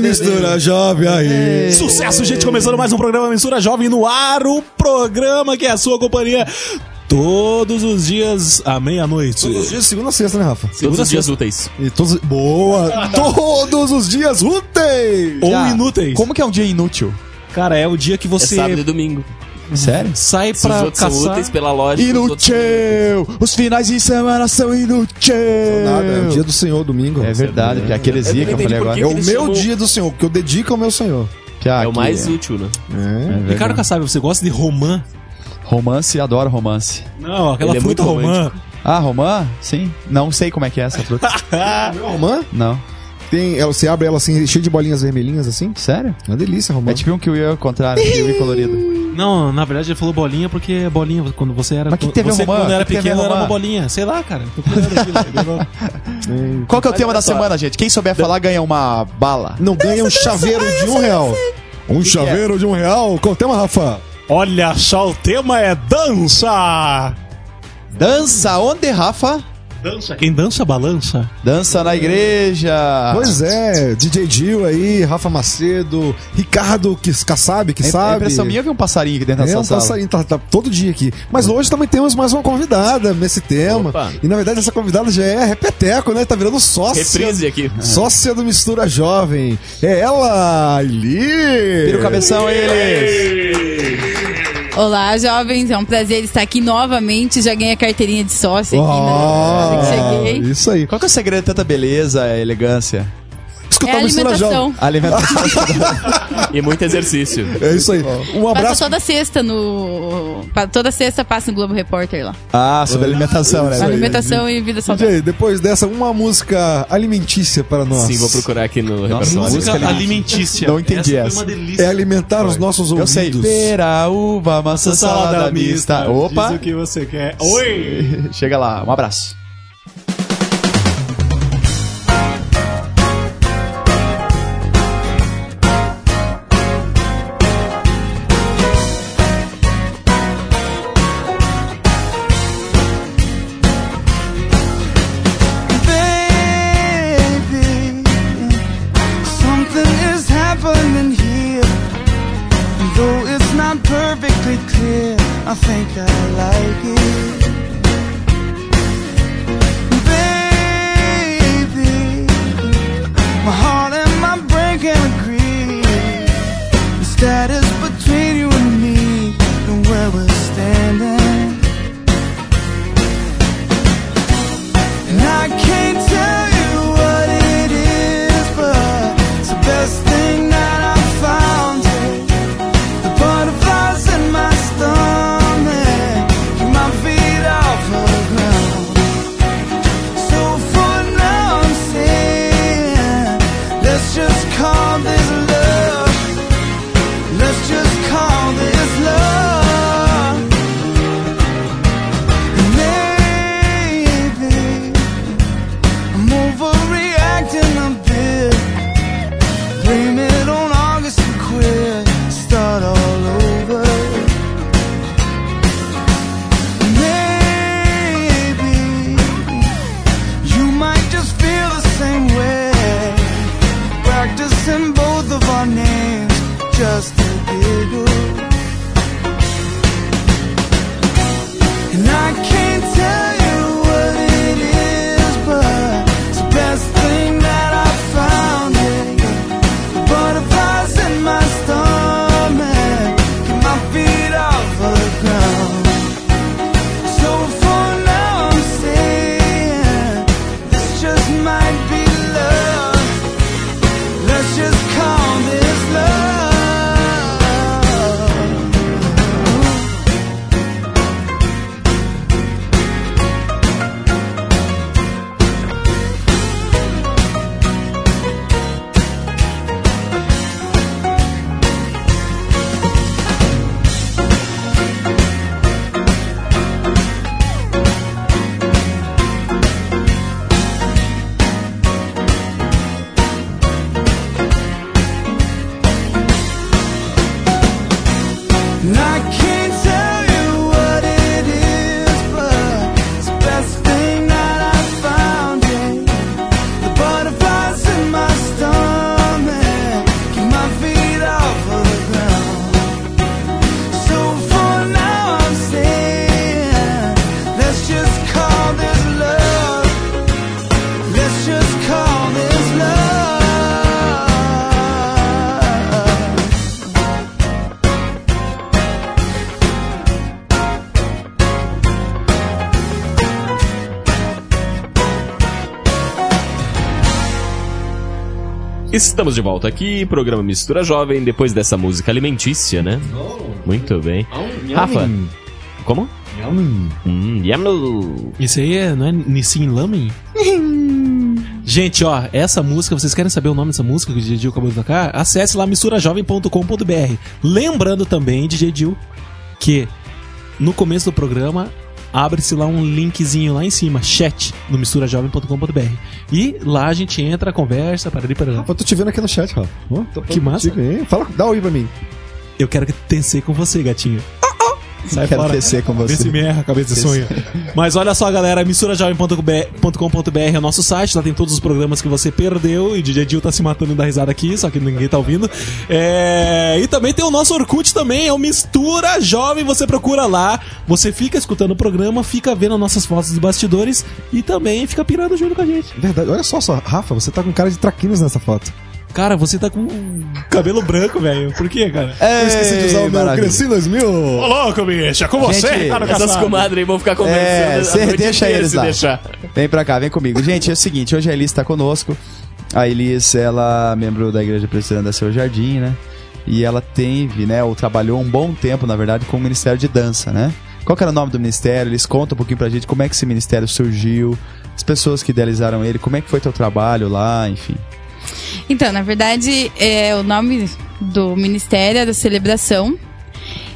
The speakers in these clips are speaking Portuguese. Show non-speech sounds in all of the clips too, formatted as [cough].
Mistura jovem aí. Sucesso, gente, começando mais um programa Mistura Jovem no ar, o programa que é a sua companhia todos os dias à meia-noite. Todos os dias, segunda a sexta, né, Rafa? Segunda Todos os dias úteis. E todos... Boa! todos os dias úteis! Ou Já. inúteis. Como que é um dia inútil? Cara, é o dia que É você sábado e domingo. Sério? sai Se os pra são caçar. úteis pela os são Inútil! Os finais de semana são inútil! Nada, é o dia do Senhor, domingo. É verdade, que é aquele Zia que eu falei agora. que É o meu dia do Senhor, que eu dedico ao meu Senhor. Que É o aqui mais útil, né? É. Ricardo Kassab, você gosta de romã? Romance, adoro romance. Não, aquela Ele é fruta muito romã. Ah, romã? Sim. Não sei como é que é essa fruta. [laughs] Romã? Não. Tem, ela, você abre ela assim, cheia de bolinhas vermelhinhas assim. Sério? Uma delícia, romã. É tipo um kiwi ao contrário, kiwi colorido. [laughs] Não, na verdade ele falou bolinha porque é bolinha quando você era Mas que teve você romã? quando era Que pequeno era uma bolinha, sei lá, cara. Tô aqui, [laughs] entendeu? Qual que é o tema da semana, gente? Quem souber falar ganha uma bala. Não ganha um chaveiro de um real. Um que chaveiro de um real? Qual o tema, Rafa? Olha só, o tema é dança. Dança onde, Rafa? Dança, quem dança balança. Dança na igreja. Pois é, DJ Gil aí, Rafa Macedo, Ricardo que sabe, que É sabe. impressão minha eu vi um passarinho aqui dentro É dessa um sala. passarinho, tá, tá todo dia aqui. Mas hoje também temos mais uma convidada nesse tema. Opa. E na verdade essa convidada já é repeteco, né? Tá virando sócia. Reprise aqui. Sócia do Mistura Jovem. É ela, Aili. Vira o cabeção, eles. Olá, jovens. É um prazer estar aqui novamente. Já ganhei a carteirinha de sócia aqui Ah, na hora que cheguei. isso aí. Qual que é o segredo de tanta beleza e elegância? Escutar É Mistura Jovem. alimentação. Alimentação. [laughs] E muito exercício. É isso aí. Um Passa abraço. toda sexta no. Toda sexta passa no Globo Repórter lá. ah, sobre alimentação, né? Alimentação e vida saudável. Depois dessa, uma música alimentícia para nós. Sim, vou procurar aqui no Nossa, música alimentícia. alimentícia. Não entendi essa. essa. Foi uma delícia. É alimentar os nossos Eu ouvidos. sei. Pera, uva, maçã, salada mista. Opa. Diz o que você quer. Oi! Chega lá, um abraço. Clear, I think I like it. Estamos de volta aqui, programa Mistura Jovem, depois dessa música alimentícia, né? Muito bem. Rafa, como? Hum. Isso aí é, não é Nissin Lamen? [laughs] Gente, ó, essa música, vocês querem saber o nome dessa música que o DJ Dil acabou de tocar? Acesse lá misturajovem.com.br. Lembrando também, DJ Dil, que no começo do programa abre-se lá um linkzinho lá em cima, chat, no misturajovem.com.br. E lá a gente entra, conversa, para ali, para lá. Eu tô te vendo aqui no chat, Rafa. Ó, tô Que massa. Fala, dá oi pra mim. Eu quero que tecer com você, gatinho. Sai Quero fora. com Vê você. se me erra, cabeça de sonho. Mas olha só, galera, misturajovem.com.br é o nosso site, lá tem todos os programas que você perdeu, e DJ Dil tá se matando da risada aqui, só que ninguém tá ouvindo. É, E também tem o nosso Orkut também, é o Mistura Jovem, você procura lá, você fica escutando o programa, fica vendo nossas fotos dos bastidores e também fica pirando junto com a gente. Verdade. Olha só, só, Rafa, você tá com cara de traquinas nessa foto. Cara, você tá com cabelo branco, velho. Por quê, cara? Eu esqueci de usar o meu. Cresci 2000. Ô, louco, bicho, é com você, Ricardo Essas comadres aí vão ficar conversando. É, a cê noite deixa eles se lá. deixar. Vem pra cá, vem comigo. Gente, é o seguinte, hoje a Elis tá conosco. A Elis, ela é membro da Igreja Presbiteriana da Seu Jardim, né? E ela teve, né, ou trabalhou um bom tempo, na verdade, com o Ministério de Dança, né? Qual que era o nome do ministério? Eles contam um pouquinho pra gente como é que esse ministério surgiu, as pessoas que idealizaram ele, como é que foi teu trabalho lá, enfim. Então, na verdade, é, o nome do ministério era Celebração.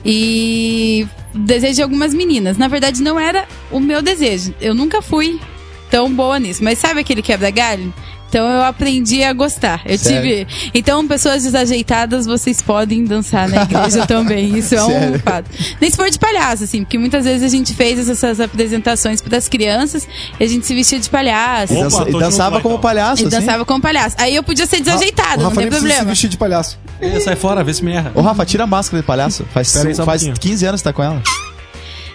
E desejo de algumas meninas. Na verdade, não era o meu desejo. Eu nunca fui tão boa nisso. Mas sabe aquele quebra-galho? Então eu aprendi a gostar. Eu Sério? tive. Então, pessoas desajeitadas, vocês podem dançar na igreja [laughs] também. Isso é um Sério? fato. Nem se for de palhaço, assim, porque muitas vezes a gente fez essas apresentações para as crianças e a gente se vestia de palhaço. E, Opa, dança- tô e dançava como então. palhaço, E assim? dançava como palhaço. Aí eu podia ser desajeitado, o não tem precisa se problema. vestir de palhaço. É, sai fora, vê se me erra. Ô, Rafa, tira a máscara de palhaço. Faz, um faz pouquinho. 15 anos que tá com ela.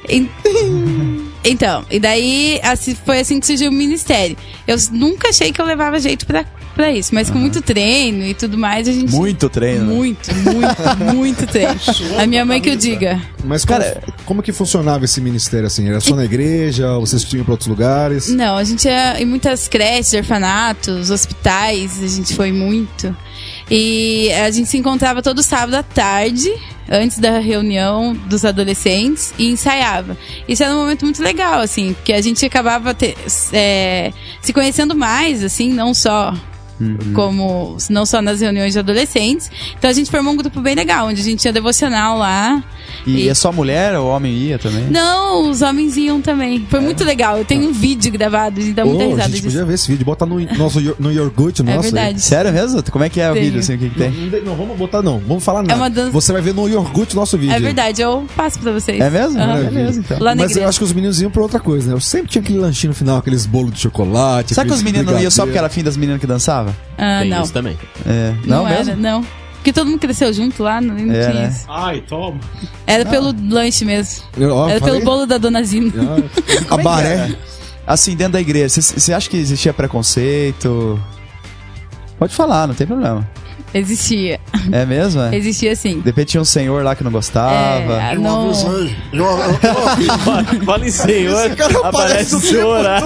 En- [laughs] Então, e daí assim, foi assim que surgiu o ministério. Eu nunca achei que eu levava jeito pra, pra isso, mas com muito treino e tudo mais, a gente. Muito treino. né? Muito, muito, [laughs] muito treino. A minha mãe que eu diga. Mas como, Cara- como que funcionava esse ministério assim? Era só na igreja? ou Vocês tinham pra outros lugares? Não, a gente ia em muitas creches, orfanatos, hospitais, a gente foi muito. E a gente se encontrava todo sábado à tarde, antes da reunião dos adolescentes, e ensaiava. Isso era um momento muito legal, assim, porque a gente acabava é, se conhecendo mais, assim, não só como não só nas reuniões de adolescentes. Então a gente formou um grupo bem legal, onde a gente tinha devocional lá. E, é só mulher ou homem ia também? Não, os homens iam também. Foi muito legal. Eu tenho um vídeo gravado, a gente dá muita a risada gente disso. podia ver esse vídeo, bota no nosso no Yorgut É nosso. aí. verdade. Sério mesmo? Como é que é o vídeo, assim, o que, que tem? Não, não, vamos botar não. Vamos falar nada. uma dança- Você vai ver no Yorgut nosso vídeo. É verdade, eu passo pra vocês. É mesmo? Aham. Beleza, então. Lá na Mas eu igreja. acho que os meninos iam pra outra coisa, né? Eu sempre tinha aquele lanchinho no final, aqueles bolos de chocolate. Será que os meninos não iam só porque era fim das meninas que dançavam? Ah, Tem não. isso também. É. Não, era, mesmo? não. Porque todo mundo cresceu junto lá, não, não É, tinha né? isso. Ai, toma. Era pelo lanche mesmo. Eu, ó, Era falei- pelo bolo da Dona Zina. Ah, a é que [laughs] baré. era? Assim, dentro da igreja, você acha que existia preconceito? Pode falar, não tem problema. Existia. É mesmo? É? Existia sim. De repente tinha um senhor lá que não gostava. É, não... [laughs] Fala em senhor, aparece o senhor lá.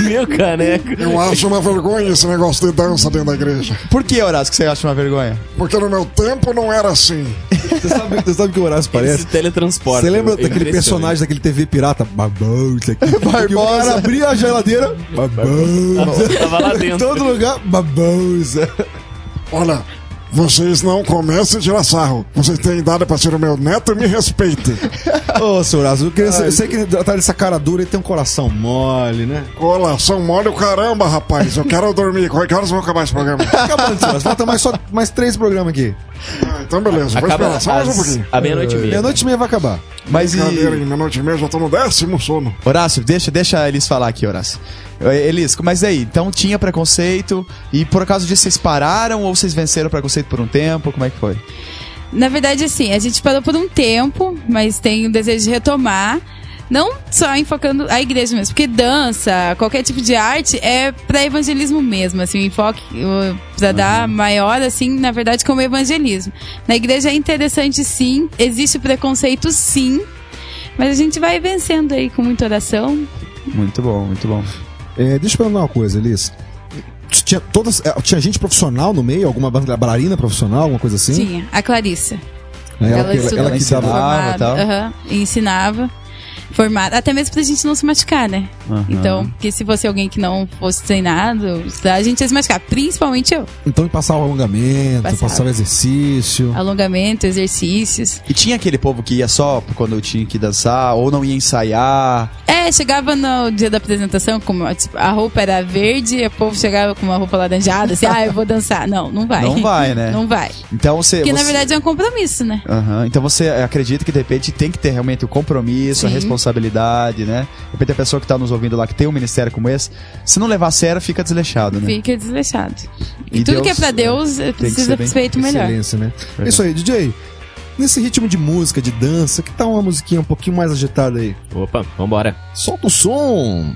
Meu caneco. Eu acho uma vergonha esse negócio de dança dentro da igreja. Por que, Horácio, que você acha uma vergonha? Porque no meu tempo não era assim. Você sabe, você sabe que o Horácio Ele parece? teletransporta. Você lembra É daquele personagem daquele TV pirata? Babão, isso aqui. [laughs] O cara abria a geladeira. Babão. Tava lá dentro. Todo lugar. Babão. isso. Olha, vocês não comecem a tirar sarro. Vocês têm idade pra ser o meu neto e me respeitem. Ô, seu Horácio, eu, queria, eu sei que tá dessa cara dura e tem um coração mole, né? Coração mole o caramba, rapaz. Eu quero dormir. Que horas vão acabar esse programa? Acabando. Falta mais, só, mais três programas aqui. Ah, então beleza, vou Acaba esperar só mais um pouquinho. à meia-noite e meia. Meia-noite e meia vai acabar. Mas Brincadeira, e. meia-noite e meia já tô no décimo sono. Horácio, deixa, deixa a Elis falar aqui, Horácio. Eh, Elis, mas aí, então tinha preconceito e por acaso disso vocês pararam ou vocês venceram o preconceito por um tempo? Como é que foi? Na verdade, assim, a gente parou por um tempo, mas tem o desejo de retomar. Não só enfocando a igreja mesmo, porque dança, qualquer tipo de arte é para evangelismo mesmo, assim, o enfoque para dar maior, assim, na verdade, como evangelismo. Na igreja é interessante sim, existe preconceito sim, mas a gente vai vencendo aí com muita oração. Muito bom, muito bom. É, deixa eu perguntar uma coisa, Elis. tinha, todas, é, tinha gente profissional no meio? Alguma ba- bailarina profissional, alguma coisa assim? Tinha. A Clarissa. É, Ela, ela, estudou ela que ensinava. Formada, tal. ensinava. Formada, até mesmo pra gente não se machucar, né? Aham. Então, porque se fosse alguém que não fosse treinado, a gente ia se machucar. Principalmente eu. Então passava o alongamento, Passava. passava exercício. Alongamento, exercícios. E tinha aquele povo que ia só quando tinha que dançar, ou não ia ensaiar. É, chegava no dia da apresentação, como tipo, a roupa era verde, e o povo chegava com uma roupa laranjada, assim, [laughs] ah, eu vou dançar. Não, não vai. Não vai, né? Não vai. Então você. Porque na você- verdade é um compromisso, né? Aham, Então você acredita que de repente tem que ter realmente o compromisso, a Sim. responsabilidade, né? De repente a pessoa que tá nos ouvindo lá, que tem um ministério como esse, se não levar a sério, fica desleixado, né? Fica desleixado. E, E tudo Deus, que é pra Deus que precisa ser ser feito melhor. Né? É isso aí, DJ. Nesse ritmo de música, de dança, que tal uma musiquinha um pouquinho mais agitada aí? Opa, vambora. Solta o som!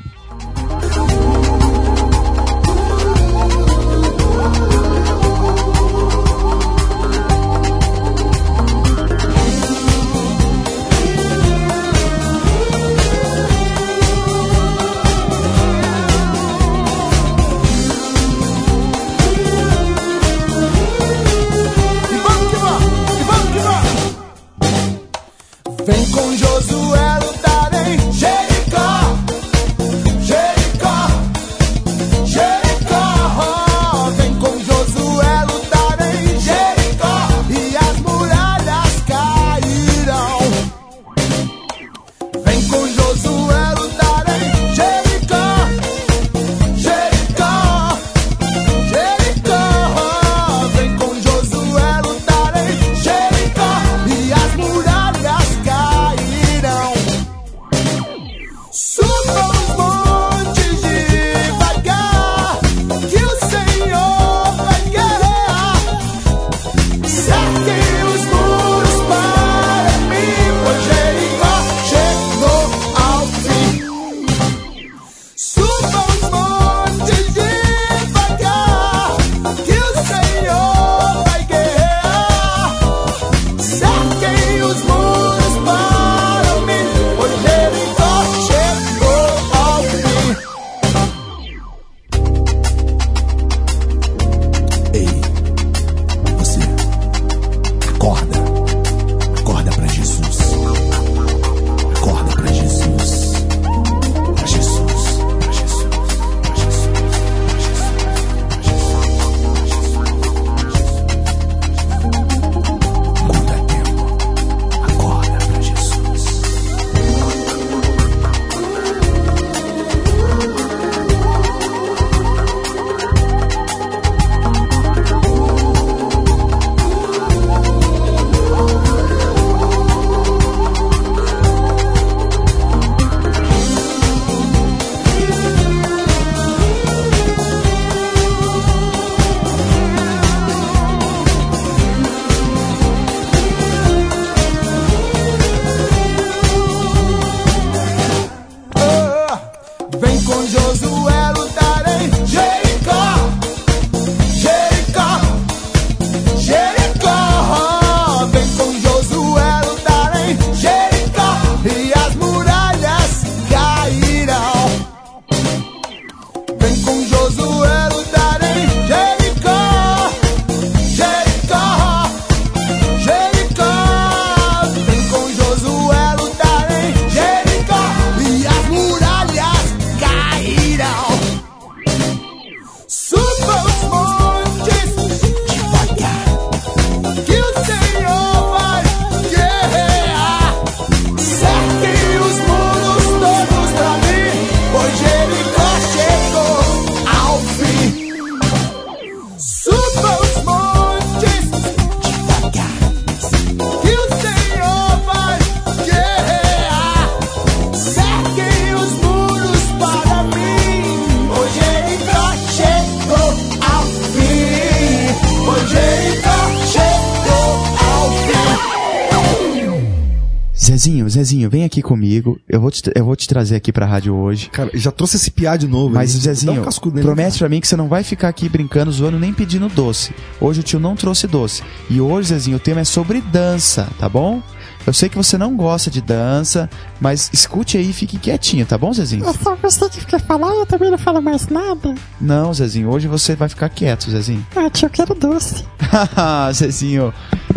Eu vou te, eu vou te trazer aqui pra rádio hoje. Cara, já trouxe esse piá de novo. Mas, aí. Zezinho, Dá um cascudo nele, promete pra mim que você não vai ficar aqui brincando, zoando, nem pedindo doce. Hoje o tio não trouxe doce. E hoje, Zezinho, o tema é sobre dança, tá bom? Eu sei que você não gosta de dança, mas escute aí e fique quietinho, tá bom, Zezinho? É só você que fica falando, eu também não falo mais nada. Não, Zezinho, hoje você vai ficar quieto, Zezinho. Ah, tio, eu quero doce. Haha, [laughs] Zezinho.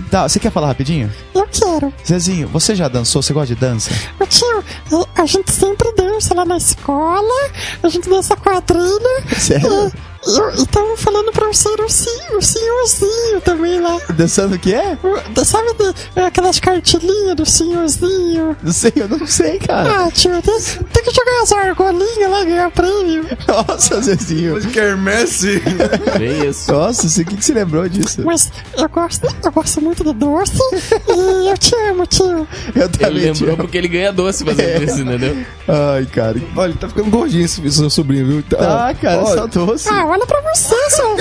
Tá, você quer falar rapidinho? Eu quero. Zezinho, você já dançou? Você gosta de dança? Ô tio, a gente sempre dança lá na escola, a gente dança quadrilha. Sério? E eu- e tão falando pra eu ser o, sim, o senhorzinho também lá. Dançando o que é? O- Sabe de- aquelas cartilinhas do senhorzinho? Não sei, eu não sei, cara. Ah, tio, tem, tem que jogar as argolinhas lá e ganhar prêmio. Nossa, Zezinho. Quermesse. [laughs] Bem isso. Nossa, você- o que, que você lembrou disso? Mas eu gosto, eu gosto muito de doce e eu te amo, tio. Eu Ele também lembrou te- porque ele ganha doce fazendo isso, entendeu? Ai, cara. Olha, tá ficando gordinho esse seu sobrinho, viu? Tá, cara, Olha, só doce. Ah, olha pra você, seu.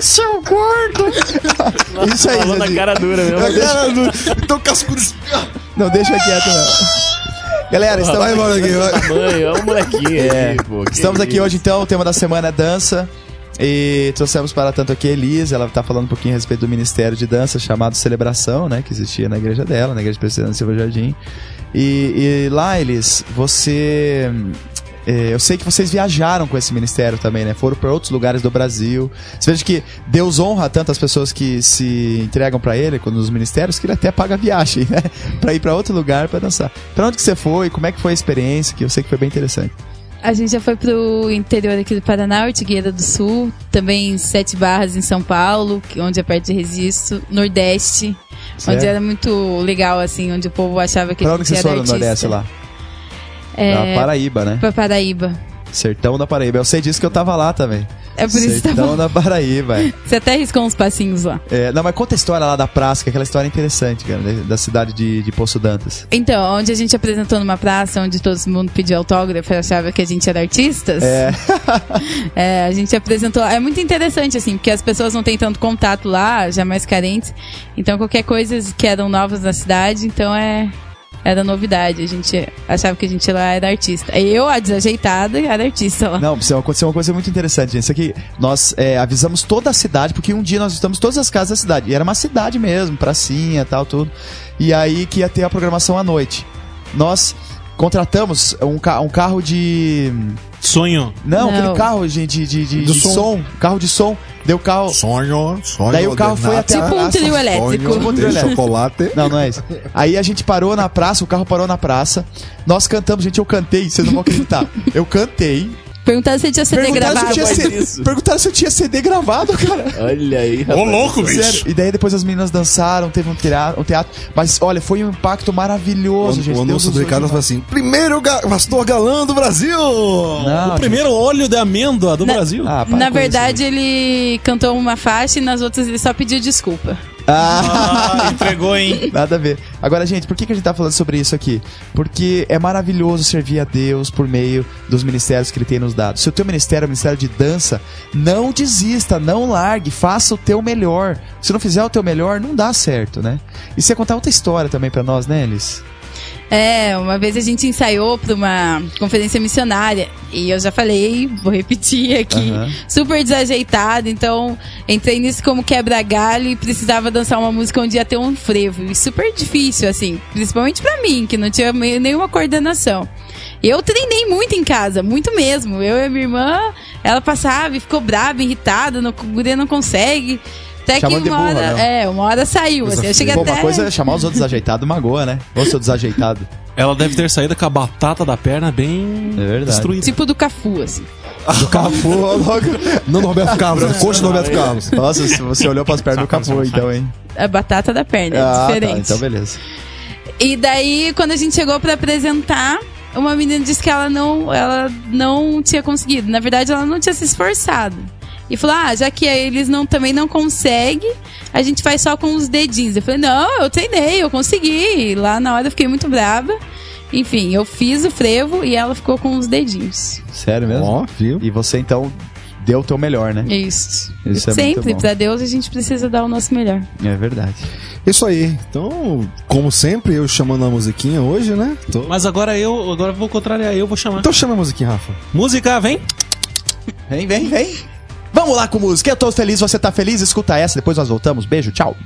seu gordo. Isso aí, Falou na cara dura mesmo. Cara, não- então cascudo. Não deixa quieto, não. Galera, estamos Vai embora aqui. Tamanho, é um molequinho É. aqui, pô. que Estamos aqui isso. hoje, então. O tema da semana é dança. E trouxemos para tanto aqui a Elise, ela tá falando um pouquinho a respeito do Ministério de Dança chamado Celebração, né? Que existia na igreja dela, na igreja presbiteriana Silva Jardim. E, e lá, Elis, você. É, eu sei que vocês viajaram com esse ministério também, né? Foram para outros lugares do Brasil. Você veja que Deus honra tantas pessoas que se entregam para Ele, nos ministérios, que Ele até paga a viagem, [laughs] né? Para ir para outro lugar para dançar. Para onde que você foi? Como é que foi a experiência? Que eu sei que foi bem interessante. A gente já foi pro interior aqui do Paraná, Ortigueira do Sul, também Sete Barras em São Paulo, onde é perto de Registro, Nordeste, Certo. onde era muito legal, assim, onde o povo achava que Pra a onde gente vocês era artista. Nordeste lá? É, Paraíba, né? pra Paraíba. Sertão da Paraíba. Eu sei disso que eu tava lá também. É por isso que Sertão bom. da Paraíba. é. Você até riscou uns passinhos lá. É, não, mas conta a história lá da praça, que aquela história é interessante, cara, da- da cidade de, de Poço Dantas. Então, onde a gente apresentou numa praça onde todo mundo pediu autógrafo e achava que a gente era artistas. É. [laughs] É, a gente apresentou. É muito interessante, assim, porque as pessoas não têm tanto contato lá, já mais carentes. Então, qualquer coisa que eram novas na cidade, então é. Era novidade. A gente achava que a gente lá era artista. Eu, a desajeitada, era artista lá. Não, precisa acontecer uma coisa muito interessante, gente. Isso aqui, nós é, avisamos toda a cidade, porque um dia nós visitamos todas as casas da cidade. E era uma cidade mesmo, pracinha e tal, tudo. E aí que ia ter a programação à noite. Nós contratamos um, ca um carro de. Sonho. Não, Não. aquele carro, gente, de, de, de, de som. som. Carro de som. Deu carro. Sonho, sonho. Daí o carro foi até a Tipo um praça. trio elétrico. Sonho Tipo um trio de elétrico. chocolate. Não, não é isso. Aí a gente parou na praça, o carro parou na praça. Nós cantamos, gente, eu cantei, vocês não vão acreditar. Eu cantei. Perguntaram se tinha CD Perguntaram se, eu gravado. tinha isso. perguntaram se eu tinha CD gravado, cara. Olha aí, rapaz. louco, Sério. E daí depois as meninas dançaram, teve um teatro, um teatro. Mas olha, foi um impacto maravilhoso, O, gente. o anúncio do Ricardo foi demais. assim: primeiro ga pastor galã do Brasil! Não, o primeiro óleo de amêndoa do Na- Brasil. Ah, para Na verdade, ele cantou uma faixa e nas outras ele só pediu desculpa. Ah, Ah, entregou, hein? [laughs] nada a ver. Agora, gente, por que, que a gente tá falando sobre isso aqui? Porque é maravilhoso servir a Deus por meio dos ministérios que Ele tem nos dado. Se o teu ministério é o ministério de dança, não desista, não largue, faça o teu melhor. Se não fizer o teu melhor, não dá certo, né? E você ia contar outra história também pra nós, né, Elis? É, uma vez a gente ensaiou para uma conferência missionária e eu já falei, vou repetir aqui, Aham. super desajeitado, então entrei nisso como quebra-galho e precisava dançar uma música onde ia ter um frevo, e super difícil, assim, principalmente pra mim, que não tinha nenhuma coordenação. Eu treinei muito em casa, muito mesmo. Eu e a minha irmã, ela passava e ficou brava, irritada, não, a não consegue. Até Chamando que de uma burra, hora, não. é, uma hora saiu, assim, eu cheguei Pô, até... uma coisa é chamar os outros desajeitados magoa, né? Ou seu desajeitado. Ela deve ter saído com a batata da perna bem É verdade. destruída. Tipo do Cafu, assim. Do Cafu, logo. Não do Roberto Carlos, é coxa do Roberto Carlos. Nossa, se você olhou pras pernas do capô, então, hein? A batata da perna, é Ah, tá, diferente. então beleza. E daí, quando a gente chegou pra apresentar, uma menina disse que ela não, ela não tinha conseguido. Na verdade, ela não tinha se esforçado. E falou: Ah, já que eles não, também não conseguem, a gente faz só com os dedinhos. Eu falei: Não, eu treinei, eu consegui. E lá na hora eu fiquei muito brava. Enfim, eu fiz o frevo e ela ficou com os dedinhos. Sério mesmo? Ó, viu? E você, então, deu o teu melhor, né? Isso. Isso é Sempre, muito bom. pra Deus, a gente precisa dar o nosso melhor. É verdade. Isso aí. Então, como sempre, eu chamando a musiquinha hoje, né? Tô- Mas agora eu, agora eu vou contrariar, eu vou chamar. Então chama a musiquinha, Rafa. Música, vem. Vem, vem, vem. Vamos lá com música. Eu tô feliz, você tá feliz? Escuta essa, depois nós voltamos. Beijo, tchau.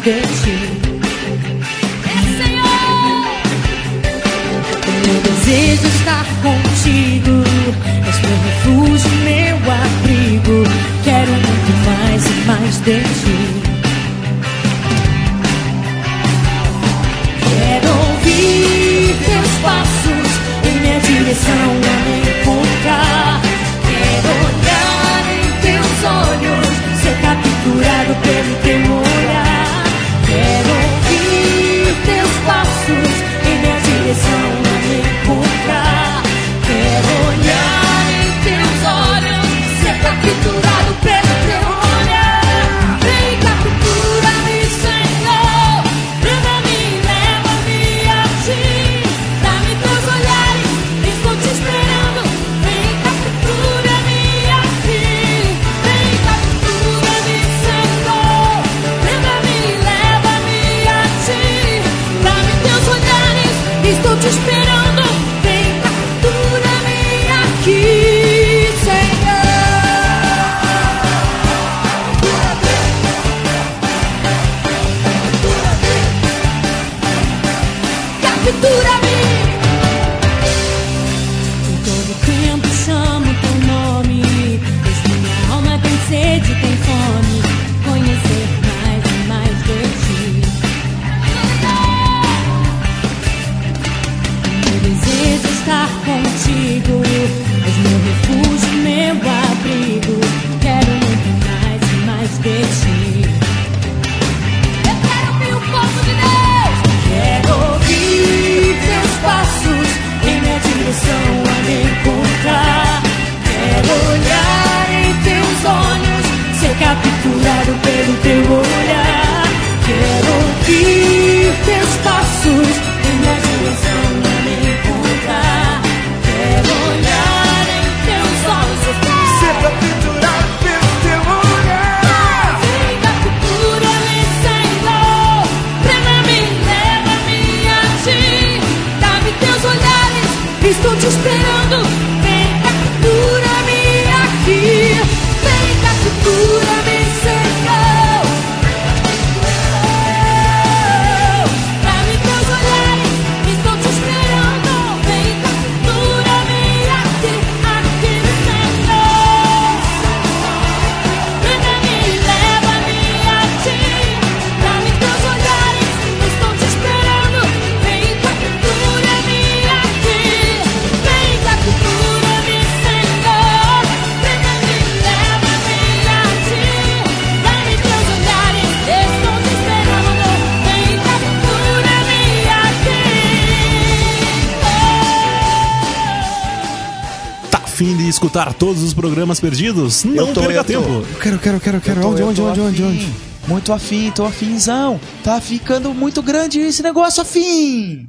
Mais de ti. Senhor! Meu desejo estar contigo, és meu refúgio, meu abrigo. Quero muito mais e mais de ti. Escutar todos os programas perdidos? Não tô, perca eu tempo. Eu quero, quero, quero, quero. Eu tô- Onde, onde, onde, onde, onde? Muito afim, tô afinzão. Tá ficando muito grande esse negócio afim.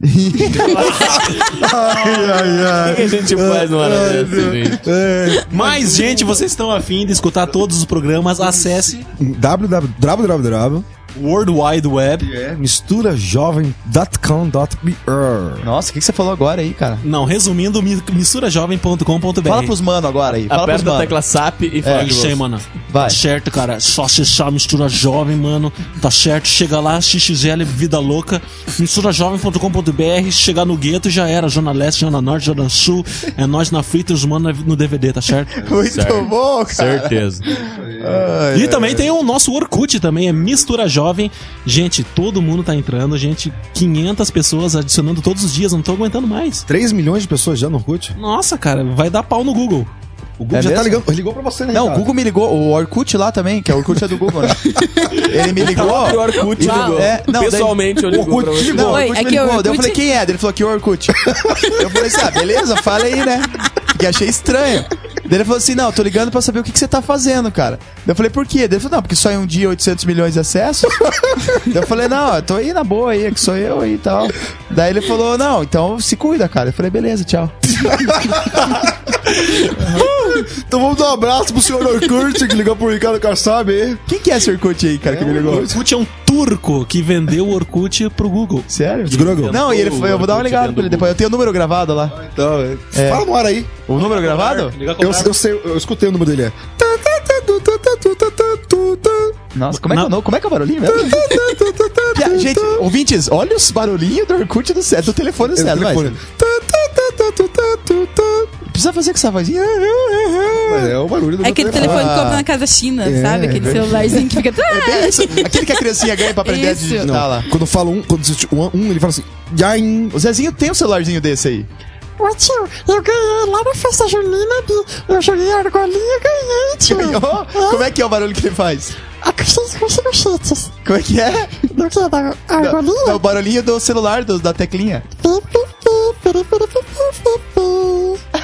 O [laughs] que a gente faz numa hora dessa, gente? [laughs] Mais gente, vocês estão afim de escutar todos os programas? Acesse www. World Wide Web. É, misturajovem.com.br Nossa, o que, que você falou agora aí, cara? Não, resumindo, mi- misturajovem.com.br. Fala pros mano agora aí. Fala pros Aperta a tecla SAP e fala aí, você. mano. Vai. Tá certo, cara. Só acessar Mistura Jovem, mano. Tá certo. Chega lá, XXL, Vida Louca. Misturajovem.com.br. Chegar no gueto já era. Zona Leste, Zona Norte, Zona Sul. É nós na fita e os mano no DVD, tá certo? [laughs] Muito Certo. bom, cara. Certeza. E também tem o nosso Orkut também, é Mistura Jovem. Gente, todo mundo tá entrando, gente. 500 pessoas adicionando todos os dias, não tô aguentando mais. 3 milhões de pessoas já no Orkut. Nossa, cara, vai dar pau no Google. O Google É já tá mesmo? ligando. Ligou pra você, né? Não, o? Google me ligou, o Orkut lá também, que é o Orkut é do Google, né? [laughs] Ele me ligou. O Orkut ligou. é, não, daí- Pessoalmente eu ligo pra você. Não, Oi, Orkut me é o ligou. Daí eu Orkut? falei, quem é? Ele falou que é o Orkut. eu falei assim, ah, beleza, fala aí, né? Porque achei estranho. Daí ele falou assim, não, tô ligando pra saber o que, que você tá fazendo, cara. Daí eu falei, por quê? Daí ele falou, não, porque só em um dia 800 milhões de acessos. [laughs] Daí eu falei, não, eu tô aí na boa aí, que sou eu aí e tal. Daí ele falou, não, então se cuida, cara. Eu falei, beleza, tchau. [laughs] Então vamos dar um abraço pro senhor Orkut que ligou pro Ricardo Kassab aí. Quem que é esse Orkut aí, cara, que me ligou? Orkut é um turco que vendeu o Orkut pro Google. Sério? Desgrogou. Não, e ele foi, eu vou dar uma ligada pra ele depois. Eu tenho o número gravado lá. Então, é. fala no ar aí. O número gravado? Eu, eu, sei, eu escutei o número dele. É. Nossa, como é, que é, o Não. como é que é o barulhinho mesmo? [laughs] Pia- Gente, ouvintes, olha os barulhinhos do Orkut do César, do telefone do É o César. Precisa fazer com essa vozinha. Mas É o barulho do É aquele telefone. que compra na casa China, É, sabe? Aquele é. celularzinho que fica. [laughs] É isso, [laughs] aquele que a criancinha ganha pra aprender Isso. a digitar Não, lá. quando fala um, quando um, um, ele fala assim, Yain. O Zezinho tem um celularzinho desse aí. Ô tio, eu ganhei lá na festa junina, Bi. Eu joguei argolinha e ganhei, tio. Ganhou? Como é que é o barulho que ele faz? É cheats. Como é que é? Do que? Da É argolinha? o barulhinho do celular, do- da teclinha.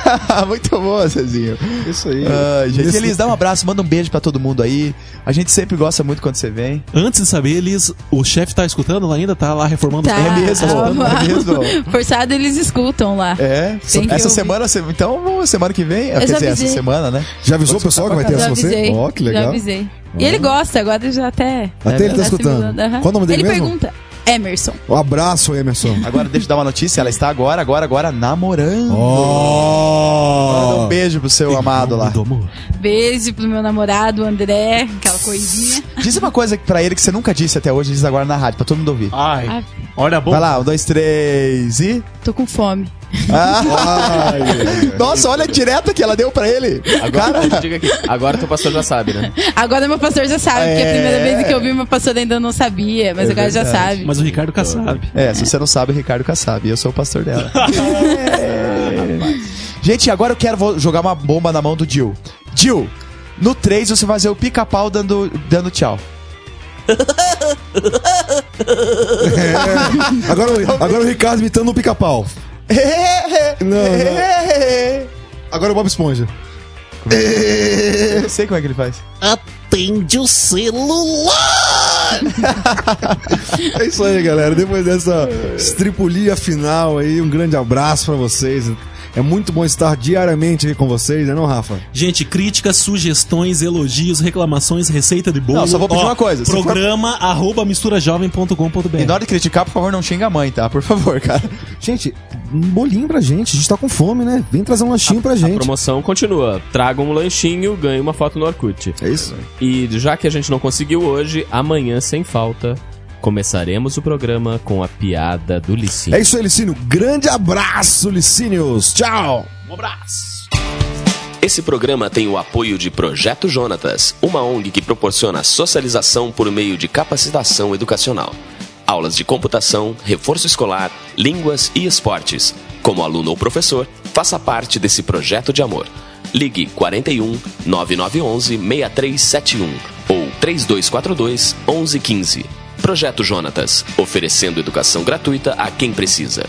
[laughs] Muito bom, Zezinho. Isso aí. Ai, gente, Esse- Elis, dá um abraço, manda um beijo pra todo mundo aí. A gente sempre gosta muito quando você vem. Antes de saber, eles, o chefe tá escutando lá ainda? Tá lá reformando Tá. É mesmo, Ah, é mesmo. [laughs] Forçado, eles escutam lá. É, Tem que essa ouvir. semana, se- então semana que vem, quer já dizer, essa semana, né? Já avisou o pessoal que vai ter Já essa você? Ó, que Já legal. avisei. E ele gosta, agora já até. Até ele tá tá escutando. aham. Qual o nome dele Ele mesmo? pergunta. Emerson. Um abraço, Emerson. Agora deixa eu dar uma notícia, ela está agora, agora, agora namorando. Manda Oh! um beijo pro seu amado lá. Beijo pro meu namorado, o André, aquela coisinha. Diz uma coisa pra ele que você nunca disse até hoje, diz agora na rádio, pra todo mundo ouvir. Ai, Ah. olha bom. Vai lá, um, dois, três e. Tô com fome. Ah. Nossa, olha a direta que ela deu pra ele. Agora, aqui, agora teu pastor já sabe, né? Agora meu pastor já sabe, porque a primeira vez que eu vi, meu pastor ainda não sabia, mas É agora já verdade. sabe. Mas o Ricardo Kassab. É, se você não sabe, o Ricardo Kassab, eu sou o pastor dela. [laughs] É. Gente, agora eu quero jogar uma bomba na mão do Jill. Jill, no 3 você vai fazer o pica-pau dando, dando tchau. [laughs] Agora, o- agora o Ricardo imitando um pica-pau. Não, [laughs] Agora o Bob Esponja. Eu não sei como é que ele faz. Atende o celular! [laughs] É isso aí, galera. Depois dessa estripulia final aí, um grande abraço pra vocês. É muito bom estar diariamente aqui com vocês, né não, Rafa? Gente, críticas, sugestões, elogios, reclamações, receita de bolo. Não, só vou pedir Ó, uma coisa, se for- Programa arroba misturajovem.com.br. E na hora de criticar, por favor, não xinga a mãe, tá? Por favor, cara. Gente, um bolinho pra gente. A gente tá com fome, né? Vem trazer um lanchinho pra A gente. promoção continua. Traga um lanchinho, ganhe uma foto no Orkut. É isso? E já que a gente não conseguiu hoje, amanhã, sem falta, começaremos o programa com a piada do Licínio. É isso aí, Licínio. Grande abraço, Licínios. Tchau. Um abraço. Esse programa tem o apoio de Projeto Jonatas, uma ONG que proporciona socialização por meio de capacitação educacional. Aulas de computação, reforço escolar, línguas e esportes. Como aluno ou professor, faça parte desse projeto de amor. Ligue 41 9911 6371 ou 3242 1115. Projeto Jonatas, oferecendo educação gratuita a quem precisa.